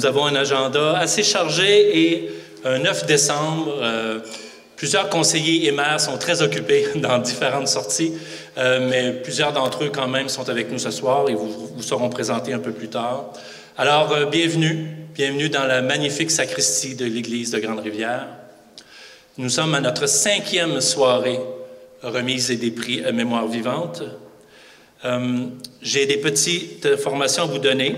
nous avons un agenda assez chargé et un 9 décembre, euh, plusieurs conseillers et maires sont très occupés dans différentes sorties, euh, mais plusieurs d'entre eux quand même sont avec nous ce soir et vous, vous seront présentés un peu plus tard. Alors, euh, bienvenue, bienvenue dans la magnifique sacristie de l'Église de Grande-Rivière. Nous sommes à notre cinquième soirée remise des prix à Mémoire vivante. J'ai des petites informations à vous donner.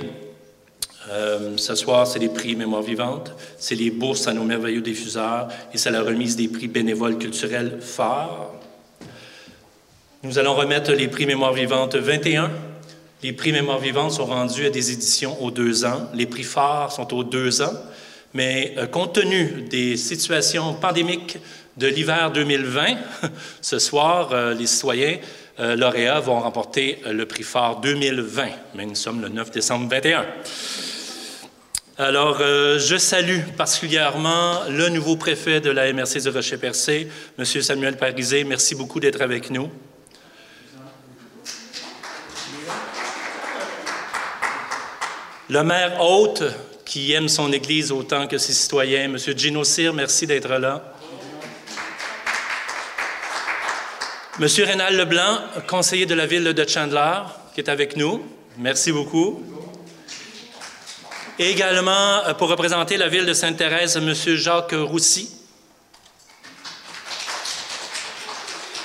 Euh, ce soir, c'est les prix Mémoire vivante, c'est les bourses à nos merveilleux diffuseurs et c'est la remise des prix bénévoles culturels phares. Nous allons remettre les prix Mémoire vivante 21. Les prix Mémoire vivante sont rendus à des éditions aux deux ans. Les prix phares sont aux deux ans. Mais euh, compte tenu des situations pandémiques de l'hiver 2020, ce soir, euh, les citoyens lauréats vont remporter le prix phare 2020. Mais nous sommes le 9 décembre 21. Alors, euh, je salue particulièrement le nouveau préfet de la MRC de Rocher-Percé, M. Samuel Parisé. Merci beaucoup d'être avec nous. Le maire hôte, qui aime son Église autant que ses citoyens, M. Gino Cyr, merci d'être là. M. Rénal Leblanc, conseiller de la ville de Chandler, qui est avec nous. Merci beaucoup. Et également, euh, pour représenter la ville de Sainte-Thérèse, M. Jacques Roussy.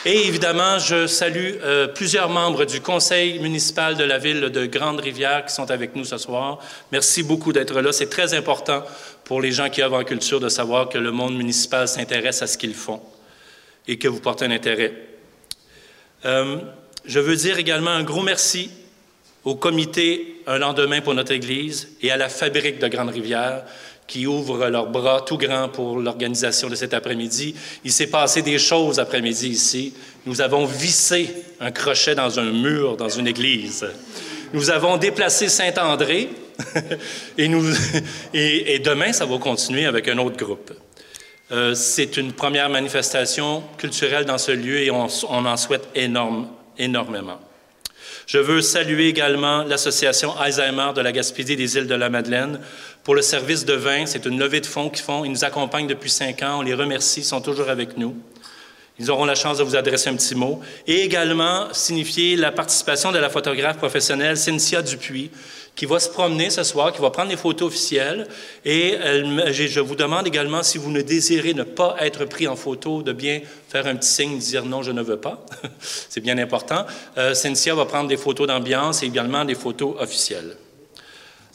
Et évidemment, je salue euh, plusieurs membres du conseil municipal de la ville de Grande-Rivière qui sont avec nous ce soir. Merci beaucoup d'être là. C'est très important pour les gens qui œuvrent en culture de savoir que le monde municipal s'intéresse à ce qu'ils font et que vous portez un intérêt. Euh, je veux dire également un gros merci au comité Un lendemain pour notre Église et à la Fabrique de Grande-Rivière qui ouvrent leurs bras tout grands pour l'organisation de cet après-midi. Il s'est passé des choses après-midi ici. Nous avons vissé un crochet dans un mur dans une église. Nous avons déplacé Saint-André et, demain, ça va continuer avec un autre groupe. Euh, c'est une première manifestation culturelle dans ce lieu et on, en souhaite énormément. Je veux saluer également l'Association Alzheimer de la Gaspésie des îles de la Madeleine pour le service de vin. C'est une levée de fonds qu'ils font. Ils nous accompagnent depuis cinq ans. On les remercie. Ils sont toujours avec nous. Ils auront la chance de vous adresser un petit mot. Et également signifier la participation de la photographe professionnelle Cynthia Dupuis, qui va se promener ce soir, qui va prendre des photos officielles. Et je vous demande également, si vous ne désirez ne pas être pris en photo, de bien faire un petit signe, dire non, je ne veux pas. C'est bien important. Euh, Cynthia va prendre des photos d'ambiance et également des photos officielles.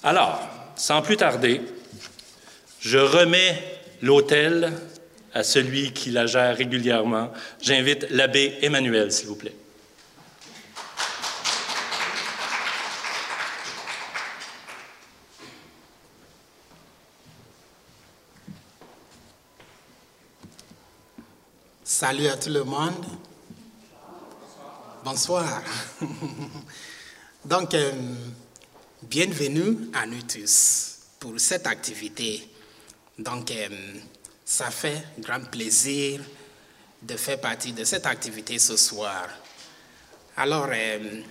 Alors, sans plus tarder, je remets l'hôtel à celui qui la gère régulièrement. J'invite l'abbé Emmanuel, s'il vous plaît. Salut à tout le monde. Bonsoir. Donc, euh, bienvenue à nous tous pour cette activité. Donc, euh, ça fait grand plaisir de faire partie de cette activité ce soir. Alors, euh,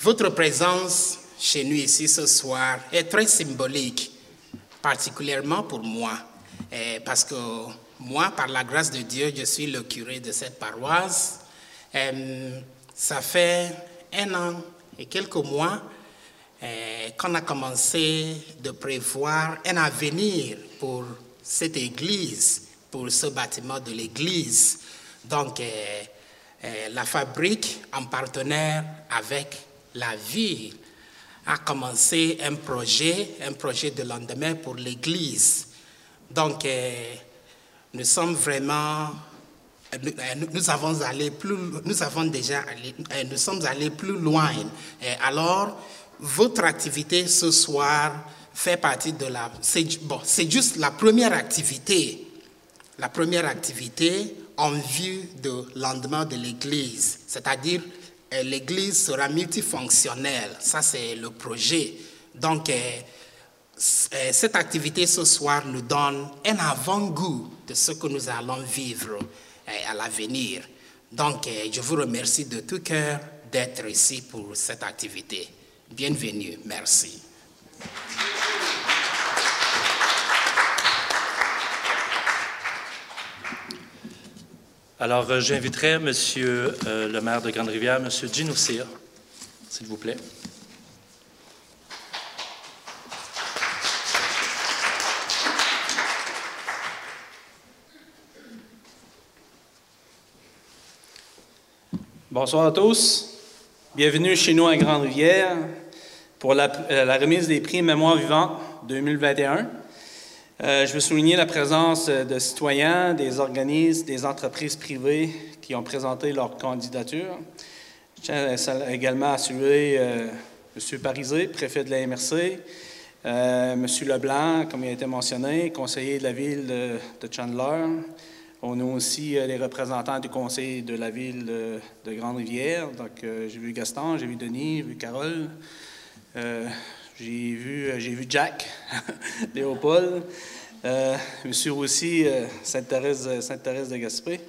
votre présence chez nous ici ce soir est très symbolique, particulièrement pour moi, parce que moi, par la grâce de Dieu, je suis le curé de cette paroisse. Euh, ça fait un an et quelques mois euh, qu'on a commencé de prévoir un avenir pour cette église, pour ce bâtiment de l'église. Donc, euh, la fabrique, en partenaire avec la ville, a commencé un projet, un projet de lendemain pour l'église. Donc, nous sommes vraiment, nous avons nous avons déjà allé, euh, nous sommes allés plus loin. alors, votre activité ce soir fait partie de la, c'est bon, c'est juste la première activité, la première activité en vue du lendemain de l'Église, c'est-à-dire euh, l'Église sera multifonctionnelle. Ça, c'est le projet. Donc, euh, euh, cette activité ce soir nous donne un avant-goût de ce que nous allons vivre à l'avenir. Donc, je vous remercie de tout cœur d'être ici pour cette activité. Bienvenue, merci. Alors, euh, j'inviterai Monsieur euh, le maire de Grande-Rivière, Monsieur Gino s'il vous plaît. Bonsoir à tous. Bienvenue chez nous à Grande-Rivière pour la, euh, la remise des prix Mémoire vivante 2021. Euh, je veux souligner la présence de citoyens, des organismes, des entreprises privées qui ont présenté leur candidature. Je tiens également à saluer euh, M. Parisé, préfet de la MRC, euh, M. Leblanc, comme il a été mentionné, conseiller de la ville de, Chandler. On a aussi euh, les représentants du conseil de la ville de, de Grande-Rivière. Donc, euh, j'ai vu Gaston, j'ai vu Denis, j'ai vu Carole. J'ai vu, euh, vu Jack, Léopold, euh, Monsieur aussi euh, Sainte-Thérèse, Sainte-Thérèse de Gaspé.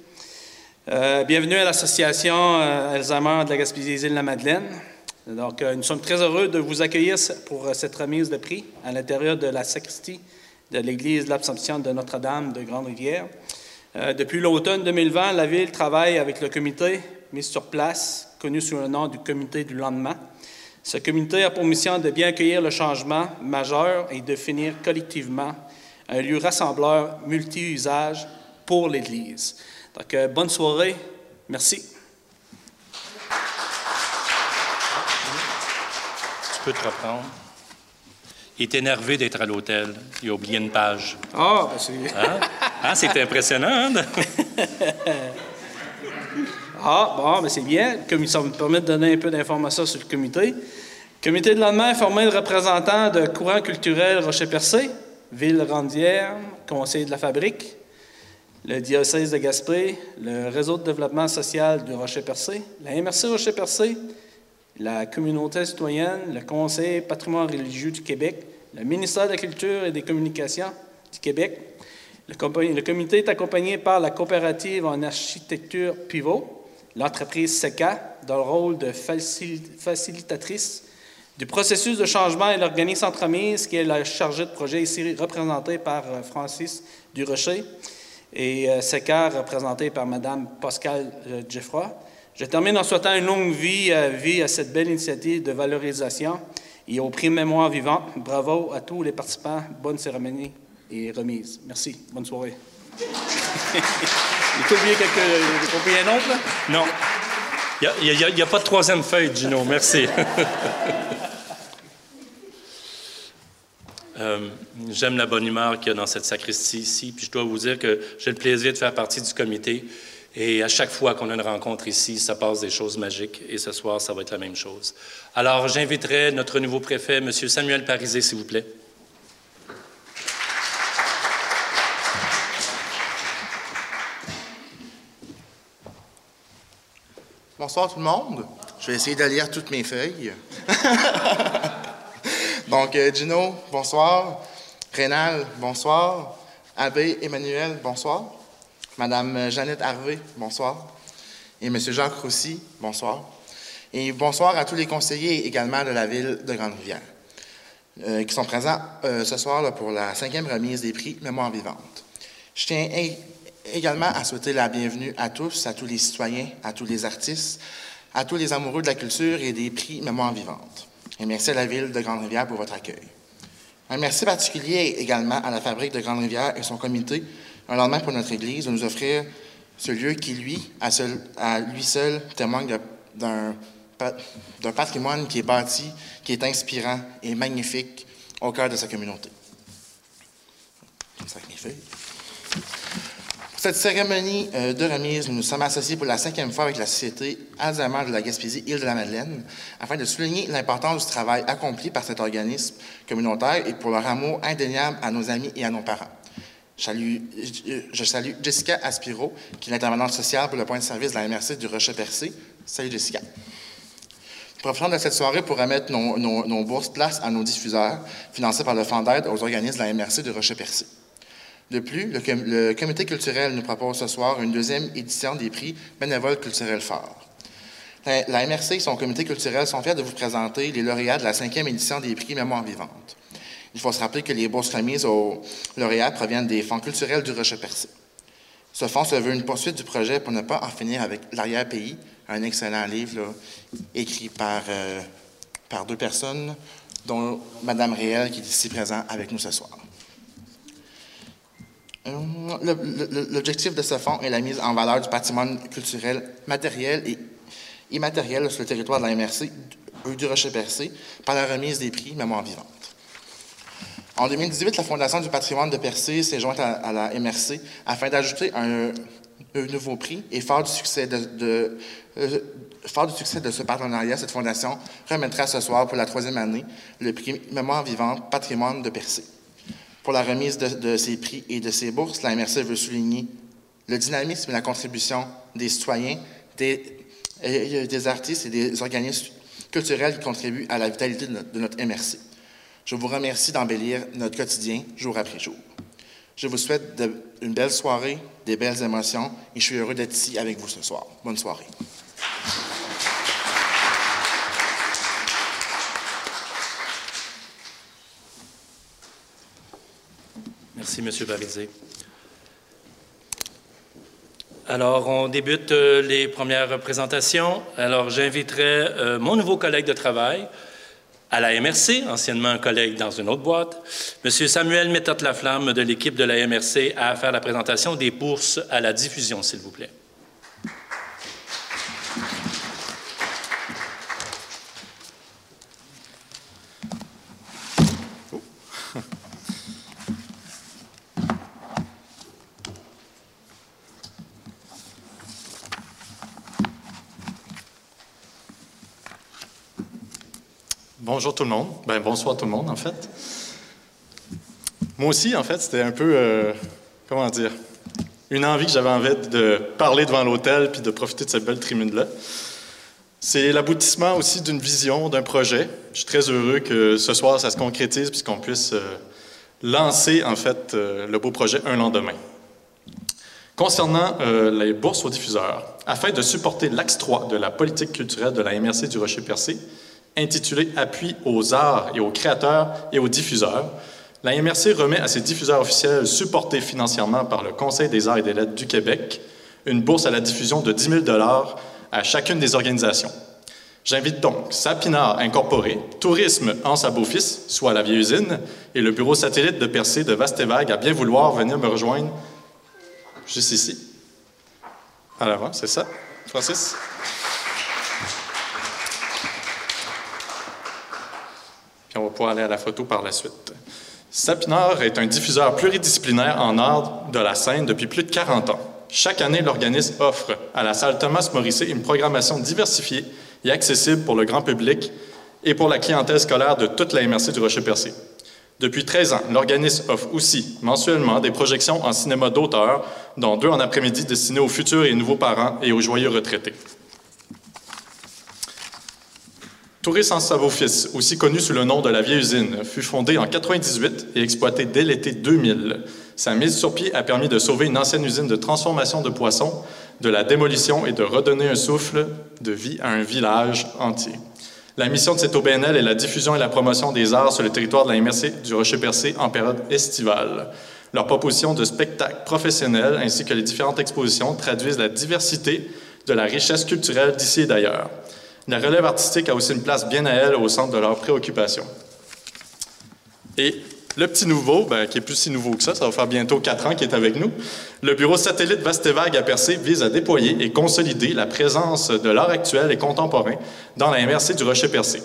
Bienvenue à l'association Alzheimer de la Gaspésie-Île-la-Madeleine. Donc, euh, nous sommes très heureux de vous accueillir pour cette remise de prix à l'intérieur de la sacristie de l'Église de l'Absomption de Notre-Dame de Grande-Rivière. Depuis l'automne 2020, la Ville travaille avec le comité mis sur place, connu sous le nom du Comité du lendemain. Ce comité a pour mission de bien accueillir le changement majeur et de définir collectivement un lieu rassembleur multi-usage pour l'Église. Donc, euh, bonne soirée. Merci. Tu peux te reprendre. Il est énervé d'être à l'hôtel. Il a oublié une page. Ah, ben c'est... Hein? Hein, c'est impressionnant. hein? Ah, bon, mais c'est bien. Ça me permet de donner un peu d'informations sur le comité. Le comité de lendemain est formé de représentants de courants culturels Rocher-Percé, Ville Randière, Conseil de la Fabrique, le diocèse de Gaspé, le réseau de développement social du Rocher-Percé, la MRC Rocher-Percé, la communauté citoyenne, le Conseil patrimoine religieux du Québec, le ministère de la Culture et des Communications du Québec. Le comité est accompagné par la coopérative en architecture Pivot, l'entreprise SECA, dans le rôle de facil- facilitatrice du processus de changement et l'organisme Entremise, qui est la chargée de projet ici représentée par euh, Francis Durocher et euh, SECA représenté par Mme Pascal euh, Geffroy. Je termine en souhaitant une longue vie, à cette belle initiative de valorisation et au prix Mémoire vivante. Bravo à tous les participants. Bonne cérémonie et remise. Merci. Bonne soirée. J'ai oublié quelque... J'ai oublié un autre, là? Non. Il n'y a, pas de troisième feuille, Gino. Merci. Euh, J'aime la bonne humeur qu'il y a dans cette sacristie ici. Puis je dois vous dire que j'ai le plaisir de faire partie du comité. Et à chaque fois qu'on a une rencontre ici, ça passe des choses magiques. Et ce soir, ça va être la même chose. Alors, j'inviterai notre nouveau préfet, M. Samuel Parisé, s'il vous plaît. Bonsoir tout le monde. Je vais essayer de lire toutes mes feuilles. Donc, euh, Gino, bonsoir. Rénal, bonsoir. Abbé Emmanuel, bonsoir. Madame Jeannette Harvey, bonsoir. Et Monsieur Jacques Roussy, bonsoir. Et bonsoir à tous les conseillers également de la ville de Grande-Rivière euh, qui sont présents euh, ce soir pour la cinquième remise des prix Mémoire vivante. Je tiens également à souhaiter la bienvenue à tous, à tous les citoyens, à tous les artistes, à tous les amoureux de la culture et des prix Mémoire vivante. Et merci à la ville de Grande-Rivière pour votre accueil. Un merci particulier également à la Fabrique de Grande-Rivière et son comité, un lendemain pour notre Église, de nous offrir ce lieu qui, lui, à, seul- lui seul, témoigne d'un pa- d'un patrimoine qui est bâti, qui est inspirant et magnifique au cœur de sa communauté. Pour cette cérémonie euh, de remise, nous nous sommes associés pour la cinquième fois avec la Société Alzheimer de la Gaspésie Île-de-la-Madeleine afin de souligner l'importance du travail accompli par cet organisme communautaire et pour leur amour indéniable à nos amis et à nos parents. Je salue, je- je salue Jessica Aspiro, qui est l'intervenante sociale pour le point de service de la MRC du Rocher-Percé. Salut Jessica. Profitons de cette soirée pour remettre nos, bourses places à nos diffuseurs, financés par le Fonds d'aide aux organismes de la MRC de Rocher-Percé. De plus, le, com- le comité culturel nous propose ce soir une deuxième édition des prix bénévoles culturels forts. La, MRC et son comité culturel sont fiers de vous présenter les lauréats de la cinquième édition des prix Mémoire vivante. Il faut se rappeler que les bourses remises aux lauréats proviennent des fonds culturels du Rocher-Percé. Ce fonds se veut une poursuite du projet pour ne pas en finir avec l'arrière-pays, un excellent livre écrit par, euh, par deux personnes, dont Mme Réel, qui est ici présente avec nous ce soir. L'objectif de ce fonds est la mise en valeur du patrimoine culturel matériel et immatériel sur le territoire de la MRC du Rocher-Percé par la remise des prix Mémoire vivante. En 2018, la Fondation du patrimoine de Percé s'est jointe à, la MRC afin d'ajouter un, nouveau prix et fort euh, fort du succès de ce partenariat, cette fondation remettra ce soir pour la troisième année le prix Mémoire vivante Patrimoine de Percé. Pour la remise de, ces prix et de ces bourses, la MRC veut souligner le dynamisme et la contribution des citoyens, des, artistes et des organismes culturels qui contribuent à la vitalité de notre MRC. Je vous remercie d'embellir notre quotidien jour après jour. Je vous souhaite une belle soirée, des belles émotions et je suis heureux d'être ici avec vous ce soir. Bonne soirée. Merci, M. Barizé. Alors, on débute euh, les premières présentations. Alors, j'inviterai euh, mon nouveau collègue de travail, à la MRC, anciennement un collègue dans une autre boîte, M. Samuel Méthode-Laflamme de l'équipe de la MRC à faire la présentation des bourses à la diffusion, s'il vous plaît. Bonjour tout le monde. Ben, bonsoir tout le monde, en fait. Moi aussi, en fait, c'était un peu, euh, comment dire, une envie que j'avais envie de parler devant l'hôtel puis de profiter de cette belle tribune-là. C'est l'aboutissement aussi d'une vision, d'un projet. Je suis très heureux que ce soir, ça se concrétise puisqu'on puisse euh, lancer, en fait, euh, le beau projet Un lendemain. Concernant les bourses aux diffuseurs, afin de supporter l'axe 3 de la politique culturelle de la MRC du Rocher-Percé, intitulé Appui aux arts et aux créateurs et aux diffuseurs. La MRC remet à ses diffuseurs officiels supportés financièrement par le Conseil des arts et des lettres du Québec une bourse à la diffusion de 10 000 à chacune des organisations. J'invite donc Sapinar Incorporé, Tourisme en sa fils soit la vieille usine, et le bureau satellite de Percé de Vastevague à bien vouloir venir me rejoindre juste ici. À l'avant, c'est ça, Francis? On va pouvoir aller à la photo par la suite. Sapinard est un diffuseur pluridisciplinaire en art de la scène depuis plus de 40 ans. Chaque année, l'organisme offre à la salle Thomas Morisset une programmation diversifiée et accessible pour le grand public et pour la clientèle scolaire de toute la MRC du Rocher-Percé. Depuis 13 ans, l'organisme offre aussi mensuellement des projections en cinéma d'auteur, dont deux en après-midi destinées aux futurs et nouveaux parents et aux joyeux retraités. Tourisme en Savo-Fils, aussi connu sous le nom de la Vieille Usine, fut fondée en 98 et exploitée dès l'été 2000. Sa mise sur pied a permis de sauver une ancienne usine de transformation de poissons de la démolition et de redonner un souffle de vie à un village entier. La mission de cette OBNL est la diffusion et la promotion des arts sur le territoire de la MRC du Rocher-Percé en période estivale. Leur proposition de spectacles professionnels ainsi que les différentes expositions traduisent la diversité de la richesse culturelle d'ici et d'ailleurs. La relève artistique a aussi une place bien à elle au centre de leurs préoccupations. Et le petit nouveau, ben, qui est plus si nouveau que ça, ça va faire bientôt quatre ans qu'il est avec nous, le bureau satellite Vastevague à Percé vise à déployer et consolider la présence de l'art actuel et contemporain dans la MRC du Rocher-Percé.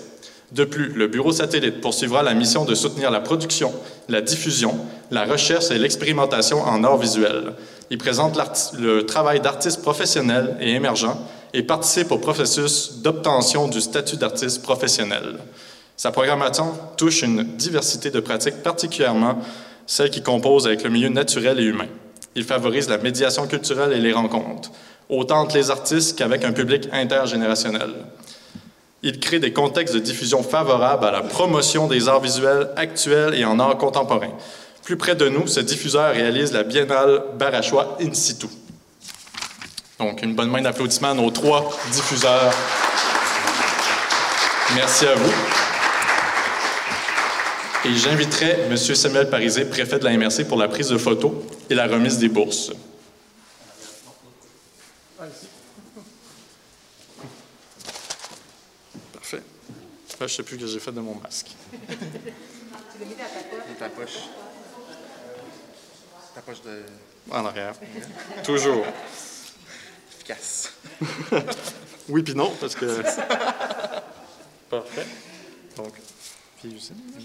De plus, le bureau satellite poursuivra la mission de soutenir la production, la diffusion, la recherche et l'expérimentation en art visuel. Il présente le travail d'artistes professionnels et émergents et participe au processus d'obtention du statut d'artiste professionnel. Sa programmation touche une diversité de pratiques, particulièrement celles qui composent avec le milieu naturel et humain. Il favorise la médiation culturelle et les rencontres, autant entre les artistes qu'avec un public intergénérationnel. Il crée des contextes de diffusion favorables à la promotion des arts visuels actuels et en art contemporain. Plus près de nous, ce diffuseur réalise la Biennale Barachois in situ. Donc, une bonne main d'applaudissements à nos trois diffuseurs. Merci à vous. Et j'inviterai M. Samuel Parisé, préfet de la MRC, pour la prise de photos et la remise des bourses. Parfait. Là, je ne sais plus ce que j'ai fait de mon masque. Dans ta poche. Ta poche de. En arrière. Toujours. Efficace. Oui puis non, parce que... Parfait. Donc, vieille usine. Pour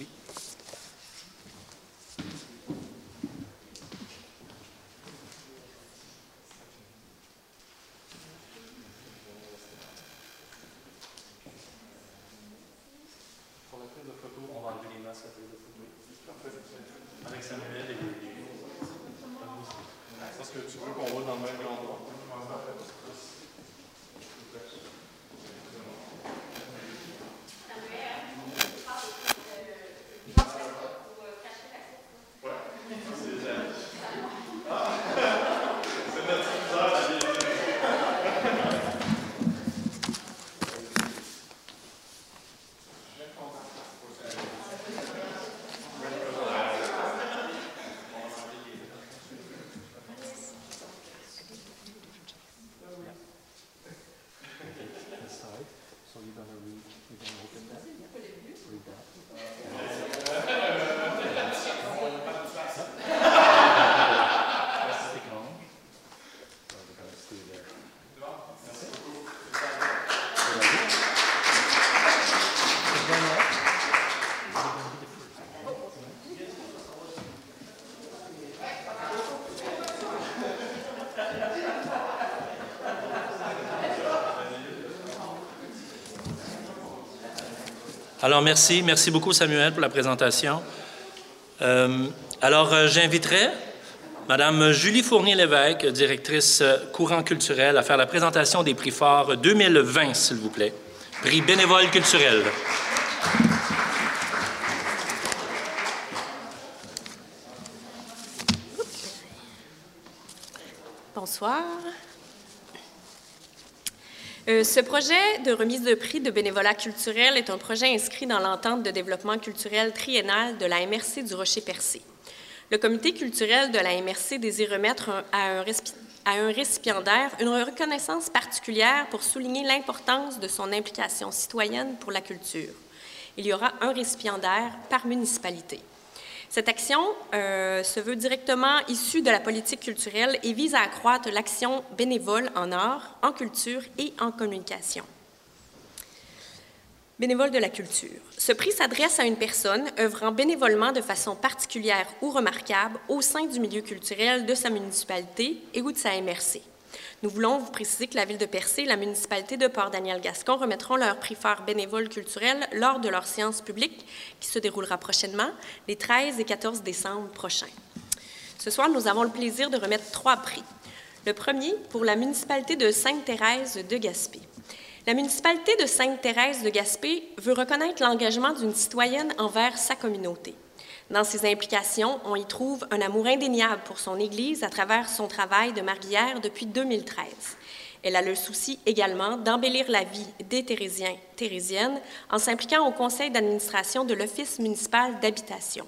Alors, merci. Merci beaucoup, Samuel, pour la présentation. Euh, alors, euh, j'inviterai Madame Julie Fournier-Lévesque, directrice euh, courant culturel, à faire la présentation des prix forts 2020, s'il vous plaît. Prix bénévole culturel. Bonsoir. Euh, ce projet de remise de prix de bénévolat culturel est un projet inscrit dans l'entente de développement culturel triennale de la MRC du Rocher-Percé. Le comité culturel de la MRC désire remettre à un récipiendaire une reconnaissance particulière pour souligner l'importance de son implication citoyenne pour la culture. Il y aura un récipiendaire par municipalité. Cette action euh, se veut directement issue de la politique culturelle et vise à accroître l'action bénévole en art, en culture et en communication. Bénévole de la culture. Ce prix s'adresse à une personne œuvrant bénévolement de façon particulière ou remarquable au sein du milieu culturel de sa municipalité et ou de sa MRC. Nous voulons vous préciser que la ville de Percé et la municipalité de Port-Daniel-Gascon remettront leur prix phare bénévole culturel lors de leur séance publique qui se déroulera prochainement, les 13 et 14 décembre prochains. Ce soir, nous avons le plaisir de remettre trois prix. Le premier pour la municipalité de Sainte-Thérèse de Gaspé. La municipalité de Sainte-Thérèse de Gaspé veut reconnaître l'engagement d'une citoyenne envers sa communauté. Dans ses implications, on y trouve un amour indéniable pour son Église à travers son travail de marguillère depuis 2013. Elle a le souci également d'embellir la vie des Thérésiens, Thérésiennes en s'impliquant au conseil d'administration de l'Office municipal d'habitation.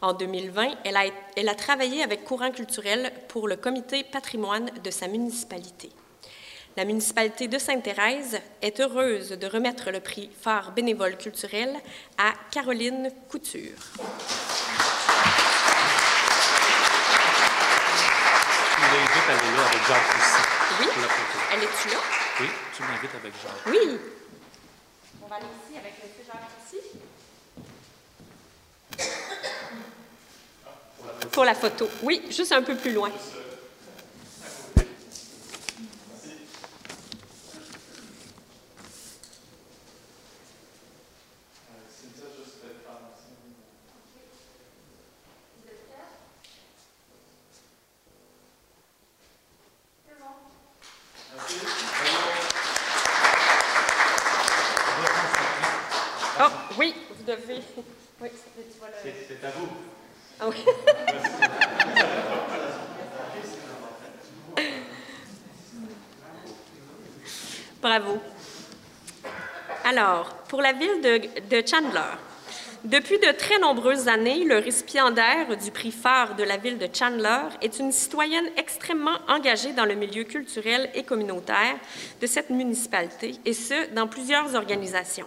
En 2020, elle a, elle a travaillé avec Courant culturel pour le comité patrimoine de sa municipalité. La municipalité de Sainte-Thérèse est heureuse de remettre le prix phare bénévole culturel à Caroline Couture. À aller là avec Jacques aussi. Oui, Pour la photo. elle est-tu là? Oui, tu l'invites avec Jacques. Oui. On va aller ici avec feu Jacques ici. Pour la photo. Oui, juste un peu plus loin. Oh, oui, vous devez. Oui, le. C'est à vous. Ah oui. Bravo. Alors, pour la ville de, de Chandler, Depuis de très nombreuses années, le récipiendaire du prix phare de la ville de Chandler est une citoyenne extrêmement engagée dans le milieu culturel et communautaire de cette municipalité, et ce, dans plusieurs organisations.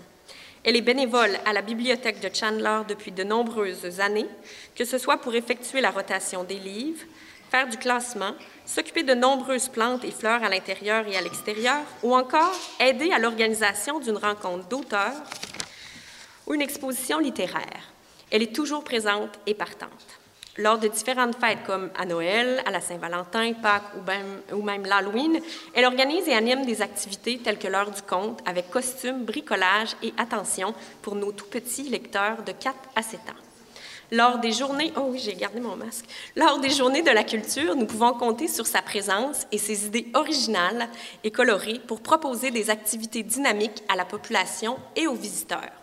Elle est bénévole à la bibliothèque de Chandler depuis de nombreuses années, que ce soit pour effectuer la rotation des livres, faire du classement, s'occuper de nombreuses plantes et fleurs à l'intérieur et à l'extérieur, ou encore aider à l'organisation d'une rencontre d'auteurs ou une exposition littéraire. Elle est toujours présente et partante. Lors de différentes fêtes comme à Noël, à la Saint-Valentin, Pâques ou même, ou même l'Halloween, elle organise et anime des activités telles que l'heure du conte avec costumes, bricolage et attention pour nos tout petits lecteurs de 4 à 7 ans. Lors des journées, oh oui, j'ai gardé mon masque. Lors des journées de la culture, nous pouvons compter sur sa présence et ses idées originales et colorées pour proposer des activités dynamiques à la population et aux visiteurs.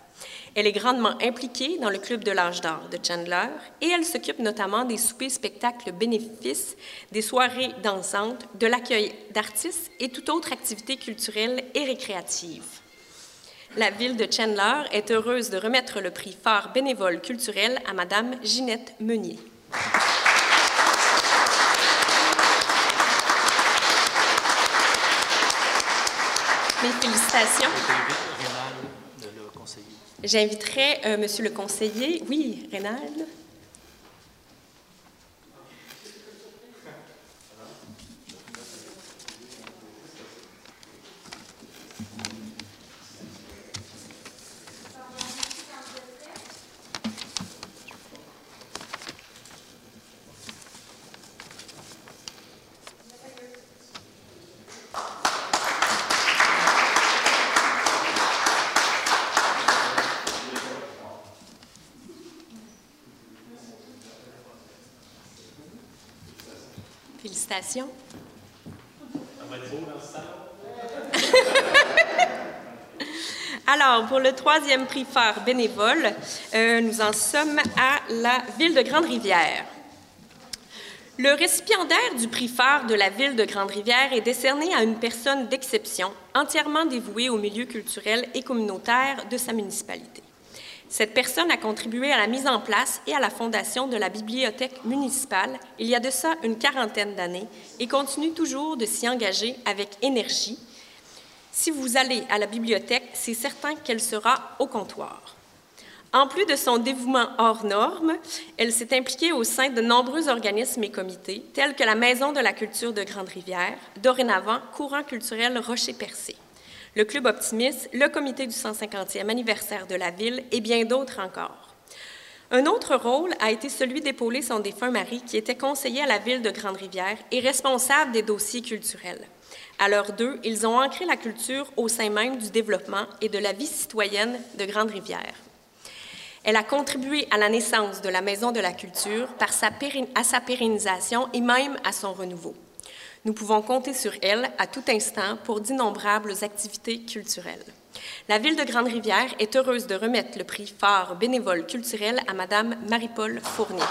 Elle est grandement impliquée dans le Club de l'âge d'or de Chandler et elle s'occupe notamment des soupers spectacles bénéfices, des soirées dansantes, de l'accueil d'artistes et toute autre activité culturelle et récréative. La ville de Chandler est heureuse de remettre le prix phare bénévole culturel à Madame Ginette Meunier. Mes félicitations. J'inviterai euh, Monsieur le conseiller. Oui, Rénal. Alors, pour le troisième prix phare bénévole, euh, nous en sommes à la ville de Grande-Rivière. Le récipiendaire du prix phare de la ville de Grande-Rivière est décerné à une personne d'exception, entièrement dévouée au milieu culturel et communautaire de sa municipalité. Cette personne a contribué à la mise en place et à la fondation de la bibliothèque municipale il y a de ça une quarantaine d'années et continue toujours de s'y engager avec énergie. Si vous allez à la bibliothèque, c'est certain qu'elle sera au comptoir. En plus de son dévouement hors norme, elle s'est impliquée au sein de nombreux organismes et comités, tels que la Maison de la culture de Grande-Rivière, dorénavant Courant culturel Rocher-Percé le Club Optimiste, le comité du 150e anniversaire de la ville et bien d'autres encore. Un autre rôle a été celui d'épauler son défunt mari, qui était conseiller à la ville de Grande-Rivière et responsable des dossiers culturels. À l'heure d'eux, ils ont ancré la culture au sein même du développement et de la vie citoyenne de Grande-Rivière. Elle a contribué à la naissance de la Maison de la Culture par à sa pérennisation et même à son renouveau. Nous pouvons compter sur elle à tout instant pour d'innombrables activités culturelles. La ville de Grande-Rivière est heureuse de remettre le prix phare bénévole culturel à Madame Marie-Paul Fournier.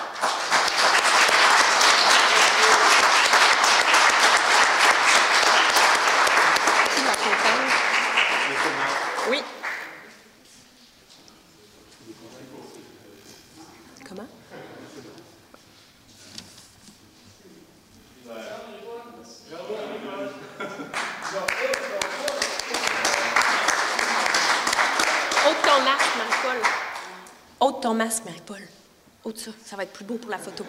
ton masque, Marie-Paul. Ôte ça, va être plus beau pour la photo.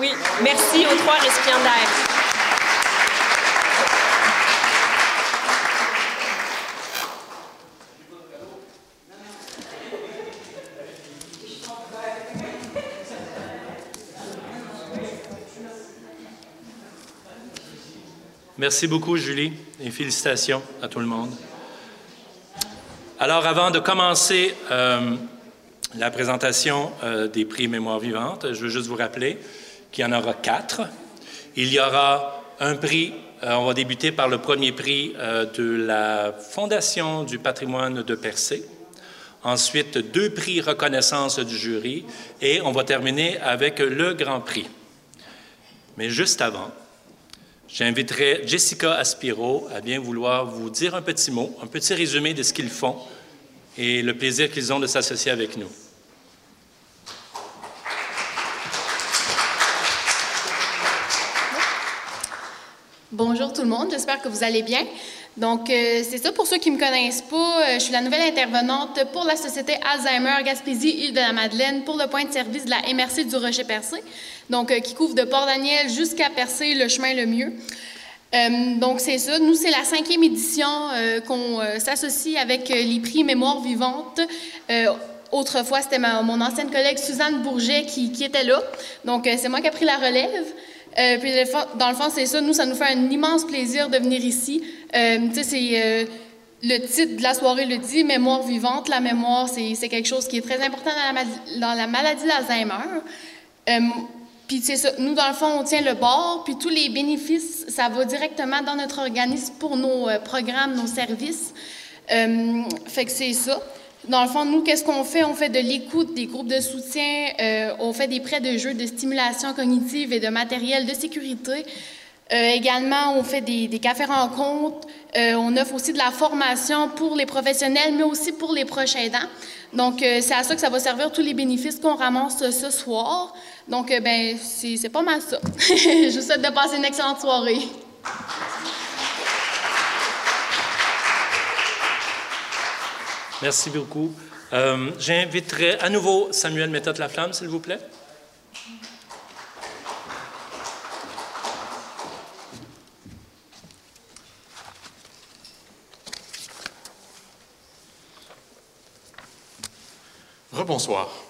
oui, merci aux trois récipiendaires. Merci beaucoup, Julie, et félicitations à tout le monde. Alors, avant de commencer euh, la présentation euh, des prix Mémoire vivante, je veux juste vous rappeler qu'il y en aura quatre. Il y aura un prix, euh, on va débuter par le premier prix de la Fondation du patrimoine de Percé. Ensuite, deux prix reconnaissance du jury et on va terminer avec le grand prix. Mais juste avant, J'inviterai Jessica Aspiro à bien vouloir vous dire un petit mot, un petit résumé de ce qu'ils font et le plaisir qu'ils ont de s'associer avec nous. Bonjour tout le monde, j'espère que vous allez bien. Donc, euh, c'est ça, pour ceux qui ne me connaissent pas, euh, je suis la nouvelle intervenante pour la Société Alzheimer Gaspésie-Île-de-la-Madeleine pour le point de service de la MRC du Rocher-Percé, donc euh, qui couvre de Port-Daniel jusqu'à Percé, le chemin le mieux. Donc, c'est ça. Nous, c'est la cinquième édition qu'on s'associe avec les prix Mémoire vivante. autrefois, c'était mon ancienne collègue Suzanne Bourget qui, était là. Donc, c'est moi qui ai pris la relève. Euh, puis dans le fond, c'est ça. Nous, ça nous fait un immense plaisir de venir ici. Euh, tu sais, c'est euh, le titre de la soirée le dit, mémoire vivante. La mémoire, c'est quelque chose qui est très important dans la, dans la maladie d'Alzheimer. Puis c'est ça. Nous, dans le fond, on tient le bord. Puis tous les bénéfices, ça va directement dans notre organisme pour nos programmes, nos services. fait que c'est ça. Dans le fond, nous, qu'est-ce qu'on fait? On fait de l'écoute, des groupes de soutien, euh, on fait des prêts de jeux de stimulation cognitive et de matériel de sécurité. Euh, également, on fait des, cafés rencontres. Euh, on offre aussi de la formation pour les professionnels, mais aussi pour les proches aidants. Donc, c'est à ça que ça va servir tous les bénéfices qu'on ramasse ce soir. Donc, ben, c'est pas mal ça. Je vous souhaite de passer une excellente soirée. Merci beaucoup. Euh, j'inviterai à nouveau Samuel Méthode-Laflamme, s'il vous plaît. Rebonsoir.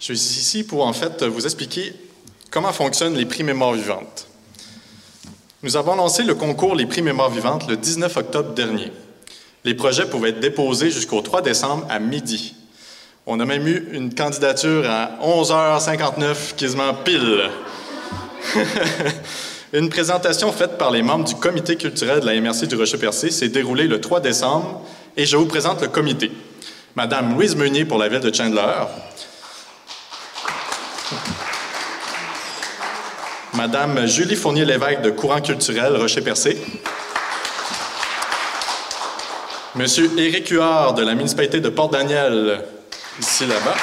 Je suis ici pour en fait vous expliquer comment fonctionnent les prix Mémoire vivante. Nous avons lancé le concours Les prix Mémoire vivante le 19 octobre dernier. Les projets pouvaient être déposés jusqu'au 3 décembre à midi. On a même eu une candidature à 11h59, quasiment pile. une présentation faite par les membres du comité culturel de la MRC du Rocher-Percé s'est déroulée le 3 décembre et je vous présente le comité. Madame Louise Meunier pour la ville de Chandler. Madame Julie Fournier-Lévesque de Courant culturel Rocher-Percé. Monsieur Éric Huard de la municipalité de Port-Daniel, ici là-bas.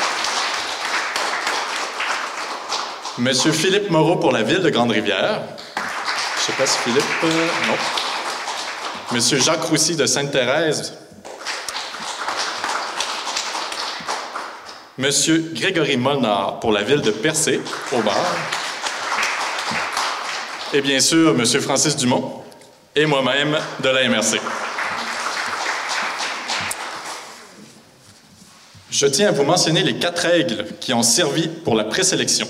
Monsieur Philippe Moreau pour la ville de Grande-Rivière. Je sais pas si Philippe. Euh, non. Monsieur Jacques Roussy de Sainte-Thérèse. Monsieur Grégory Molnard pour la ville de Percé, au bar. Et bien sûr, Monsieur Francis Dumont et moi-même de la MRC. Je tiens à vous mentionner les quatre règles qui ont servi pour la présélection.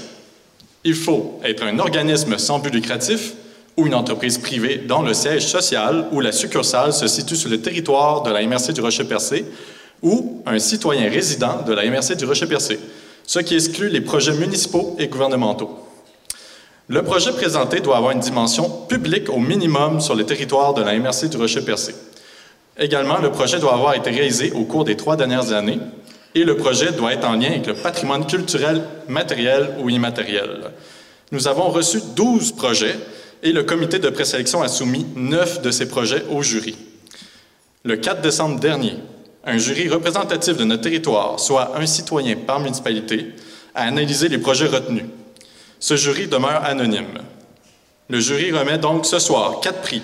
Il faut être un organisme sans but lucratif ou une entreprise privée dont le siège social ou la succursale se situe sur le territoire de la MRC du Rocher-Percé ou un citoyen résident de la MRC du Rocher-Percé, ce qui exclut les projets municipaux et gouvernementaux. Le projet présenté doit avoir une dimension publique au minimum sur le territoire de la MRC du Rocher-Percé. Également, le projet doit avoir été réalisé au cours des trois dernières années et le projet doit être en lien avec le patrimoine culturel matériel ou immatériel. Nous avons reçu 12 projets et le comité de présélection a soumis 9 de ces projets au jury. Le 4 décembre dernier, un jury représentatif de notre territoire, soit un citoyen par municipalité, a analysé les projets retenus. Ce jury demeure anonyme. Le jury remet donc ce soir quatre prix,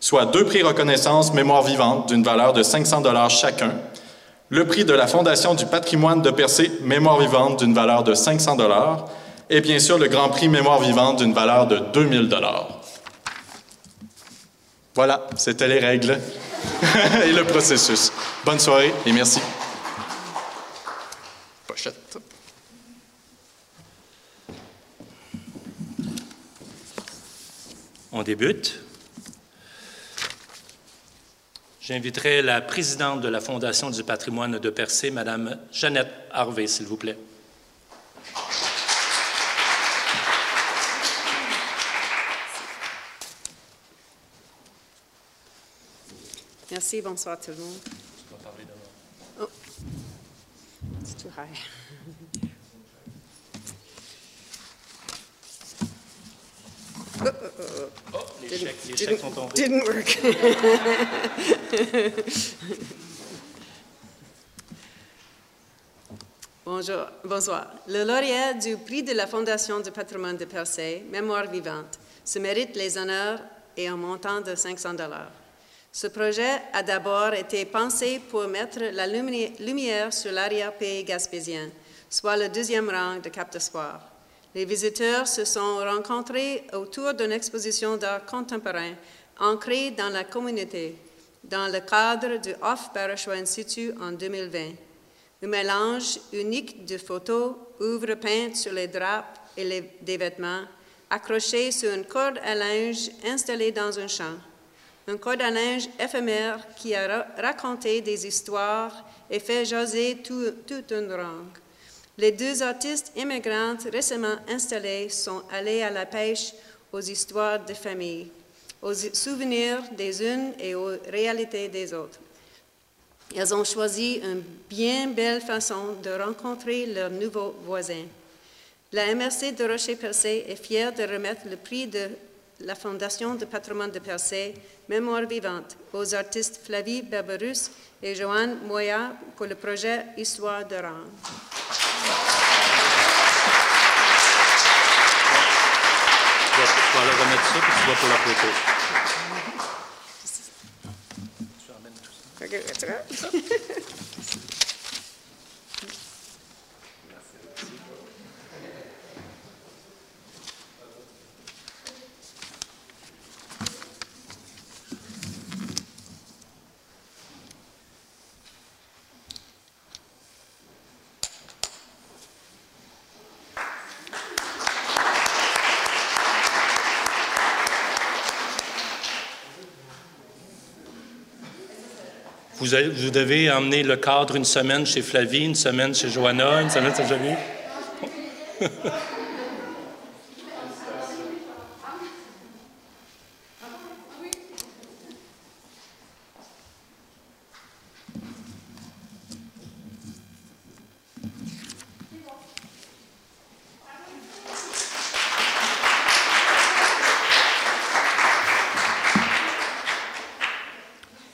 soit deux prix reconnaissance mémoire vivante d'une valeur de 500 dollars chacun le prix de la Fondation du patrimoine de Percé Mémoire vivante d'une valeur de 500 dollars et bien sûr le Grand Prix Mémoire vivante d'une valeur de 2000 dollars. Voilà, c'était les règles et le processus. Bonne soirée et merci. Pochette. On débute. J'inviterai la présidente de la Fondation du patrimoine de Percé, Madame Jeannette Harvey, s'il vous plaît. Merci, bonsoir tout le monde. Oh, c'est tout high. Oh, oh, oh, oh. Les chèques, les chèques sont tombés. Didn't work. Bonjour, bonsoir. Le lauréat du prix de la Fondation du patrimoine de Percé, Mémoire vivante, se mérite les honneurs et un montant de 500 dollars. Ce projet a d'abord été pensé pour mettre la lumi- lumière sur l'arrière-pays gaspésien, soit le deuxième rang de Cap d'Espoir. Les visiteurs se sont rencontrés autour d'une exposition d'art contemporain ancrée dans la communauté, dans le cadre du Off Barashwa Institute en 2020. Un mélange unique de photos, œuvres peintes sur les draps et des vêtements, accrochés sur une corde à linge installée dans un champ. Une corde à linge éphémère qui a ra- raconté des histoires et fait jaser tout, toute une langue. Les deux artistes immigrantes récemment installés sont allés à la pêche aux histoires de famille, aux souvenirs des unes et aux réalités des autres. Elles ont choisi une bien belle façon de rencontrer leurs nouveaux voisins. La MRC de Rocher-Percé est fière de remettre le prix de la Fondation de patrimoine de Percé, Mémoire vivante, aux artistes Flavie Barberus et Joanne Moya pour le projet Histoire de Rang. Tu vas, ça, puis tu vas pour la photo. Vous, devez emmener le cadre une semaine chez Flavie, une semaine chez Johanna, une semaine chez Jolie.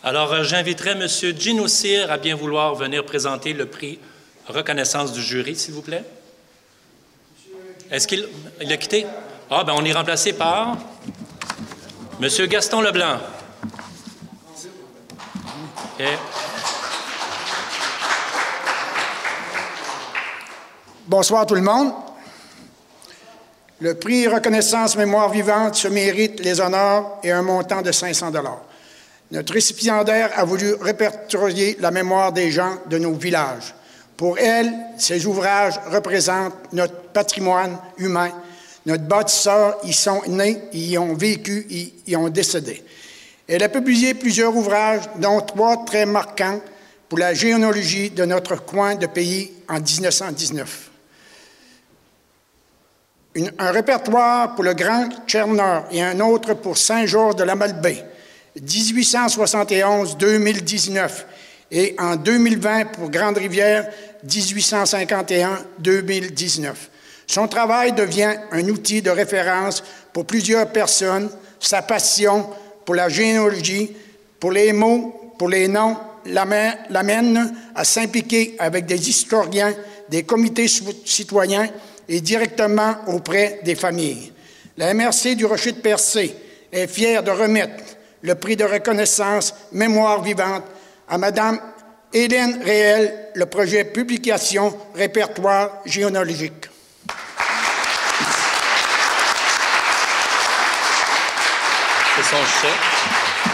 Alors, euh, j'inviterai M. Gino à bien vouloir venir présenter le prix reconnaissance du jury, s'il vous plaît. Est-ce qu'il il a quitté? Ah, ben on est remplacé par M. Gaston Leblanc. Bonsoir tout le monde. Le prix Reconnaissance Mémoire vivante se mérite les honneurs et un montant de 500 Notre récipiendaire a voulu répertorier la mémoire des gens de nos villages. Pour elle, ces ouvrages représentent notre patrimoine humain. Notre bâtisseurs y sont nés, y ont vécu, y y ont décédé. Elle a publié plusieurs ouvrages, dont trois très marquants pour la généalogie de notre coin de pays en 1919. Une- un répertoire pour le Grand Tcherneur et un autre pour Saint-Georges de la Malbaie, 1871-2019, et en 2020 pour Grande-Rivière, 1851-2019. Son travail devient un outil de référence pour plusieurs personnes. Sa passion pour la généalogie, pour les mots, pour les noms, l'amène à s'impliquer avec des historiens, des comités citoyens et directement auprès des familles. La MRC du Rocher de Percé est fière de remettre le prix de reconnaissance Mémoire vivante à Madame Hélène Réel, le projet Publication Répertoire généalogique. c'est son chèque.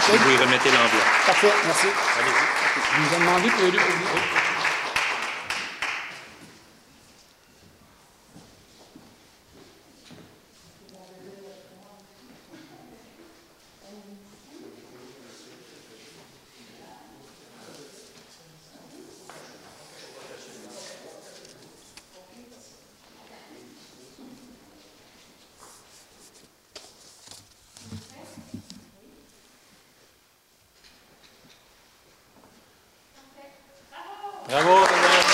Vous lui remettez l'enveloppe. Parfait, merci. Allez-y. Vous demandé pour les deux publics. Bravo, Daniel.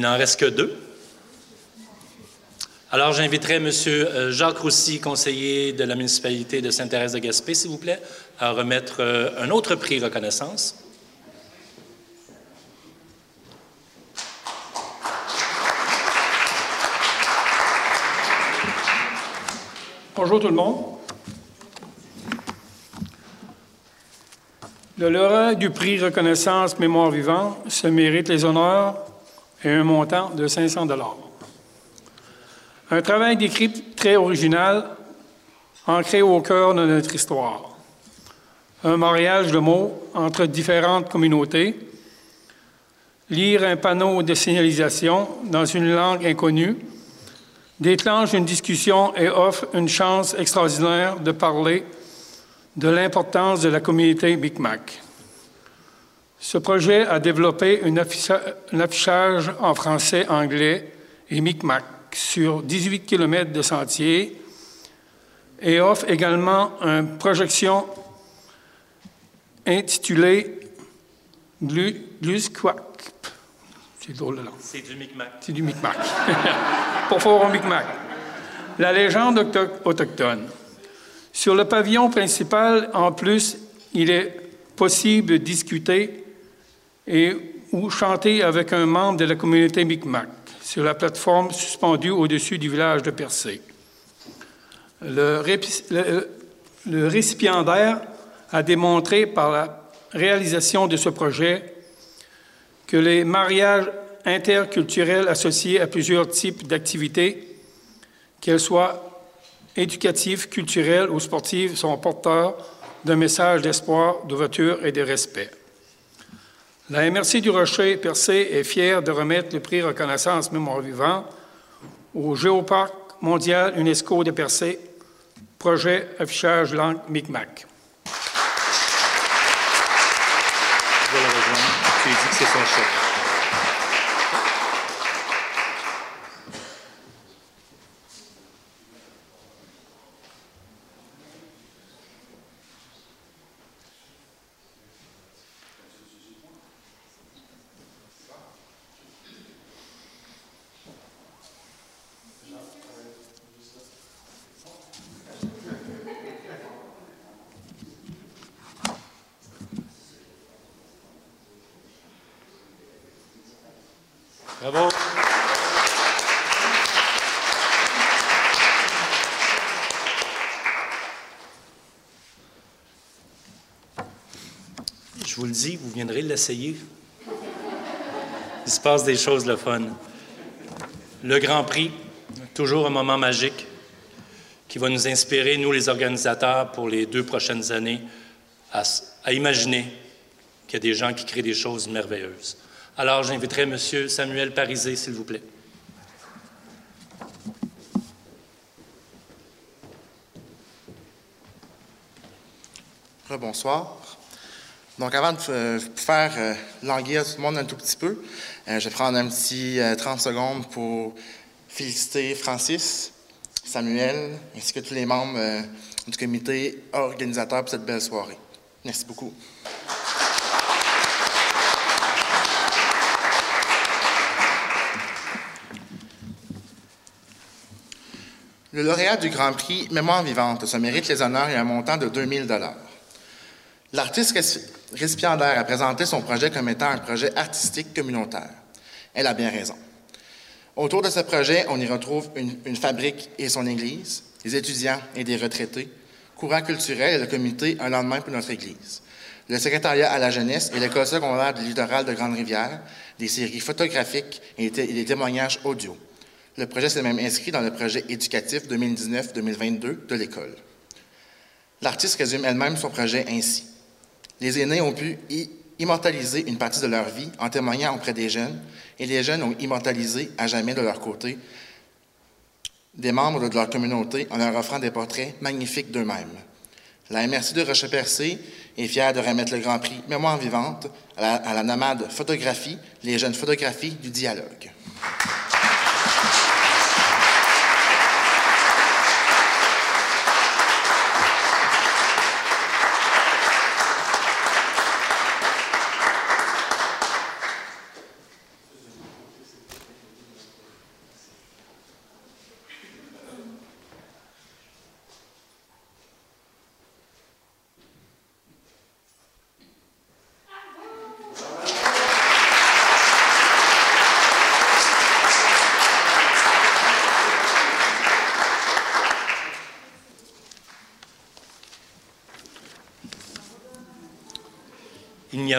Il n'en reste que deux. Alors, j'inviterai M. Jacques Roussy, conseiller de la municipalité de Sainte-Thérèse de Gaspé, s'il vous plaît, à remettre euh, un autre prix reconnaissance. Bonjour tout le monde. Le lauréat du prix Reconnaissance Mémoire vivant se mérite les honneurs et un montant de 500 Un travail d'écrit très original, ancré au cœur de notre histoire. Un mariage de mots entre différentes communautés. Lire un panneau de signalisation dans une langue inconnue déclenche une discussion et offre une chance extraordinaire de parler de l'importance de la communauté Micmac. Ce projet a développé un affichage en français, anglais et Micmac sur 18 km de sentiers et offre également une projection intitulée Glusquak. C'est drôle de C'est du Micmac. C'est du Micmac. Pour faire un Micmac. La légende autochtone. Sur le pavillon principal, en plus, il est possible de discuter et ou chanter avec un membre de la communauté Micmac sur la plateforme suspendue au-dessus du village de Percé. Le, le récipiendaire a démontré par la réalisation de ce projet que les mariages interculturels associés à plusieurs types d'activités, qu'elles soient éducatives, culturelles ou sportives, sont porteurs d'un message d'espoir, d'ouverture et de respect. La MRC du Rocher Percé est fière de remettre le prix Reconnaissance Mémoire vivant au Géoparc mondial UNESCO de Percé, projet affichage langue Micmac. Bravo. Vous viendrez l'essayer. Il se passe des choses le fun. Le Grand Prix, toujours un moment magique qui va nous inspirer, nous les organisateurs, pour les deux prochaines années, à, à imaginer qu'il y a des gens qui créent des choses merveilleuses. Alors, j'inviterai M. Samuel Parisé, s'il vous plaît. Bonsoir. Donc, avant de faire euh, languir tout le monde un tout petit peu, euh, je vais prendre un petit 30 euh, secondes pour féliciter Francis, Samuel, ainsi que tous les membres du comité organisateur pour cette belle soirée. Merci beaucoup. Le lauréat du Grand Prix Mémoire vivante se mérite les honneurs et un montant de 2000 L'artiste récipiendaire a présenté son projet comme étant un projet artistique communautaire. Elle a bien raison. Autour de ce projet, on y retrouve une, fabrique et son église, des étudiants et des retraités, courant culturel et le comité Un lendemain pour notre église, le secrétariat à la jeunesse et l'école secondaire du littoral de Grande-Rivière, des séries photographiques et des témoignages audio. Le projet s'est même inscrit dans le projet éducatif 2019-2022 de l'école. L'artiste résume elle-même son projet ainsi. Les aînés ont pu immortaliser une partie de leur vie en témoignant auprès des jeunes, et les jeunes ont immortalisé à jamais de leur côté des membres de leur communauté en leur offrant des portraits magnifiques d'eux-mêmes. La MRC de Roche-Percé est fière de remettre le Grand Prix Mémoire vivante à la nomade photographie, les jeunes photographies du dialogue.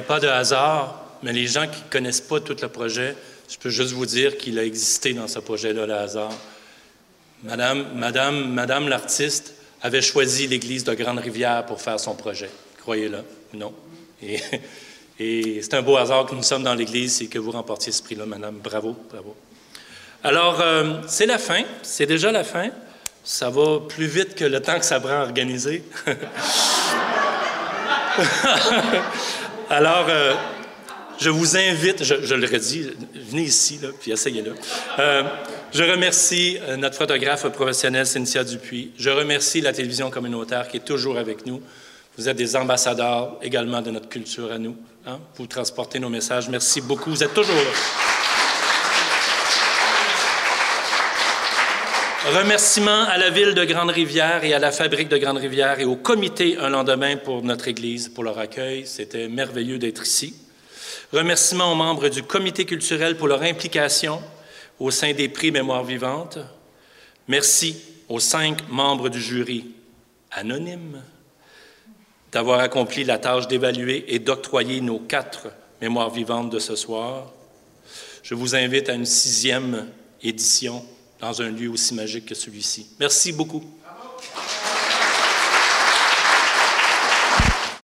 Pas de hasard, mais les gens qui ne connaissent pas tout le projet, je peux juste vous dire qu'il a existé dans ce projet-là, le hasard. Madame, Madame, Madame l'artiste avait choisi l'église de Grande-Rivière pour faire son projet. Croyez-le, non. Et, et c'est un beau hasard que nous sommes dans l'église et que vous remportiez ce prix-là, Madame. Bravo, bravo. Alors, euh, c'est la fin, c'est déjà la fin. Ça va plus vite que le temps que ça prend à organiser. Alors, euh, je vous invite, je, le redis, venez ici, là, puis essayez-le. Euh, je remercie euh, notre photographe professionnel, Cynthia Dupuis. Je remercie la télévision communautaire qui est toujours avec nous. Vous êtes des ambassadeurs également de notre culture à nous. Hein? Vous transportez nos messages. Merci beaucoup. Vous êtes toujours là. Remerciements à la ville de Grande-Rivière et à la fabrique de Grande-Rivière et au comité Un lendemain pour notre Église pour leur accueil. C'était merveilleux d'être ici. Remerciements aux membres du comité culturel pour leur implication au sein des prix Mémoire vivante. Merci aux cinq membres du jury anonymes d'avoir accompli la tâche d'évaluer et d'octroyer nos quatre mémoires vivantes de ce soir. Je vous invite à une sixième édition dans un lieu aussi magique que celui-ci. Merci beaucoup.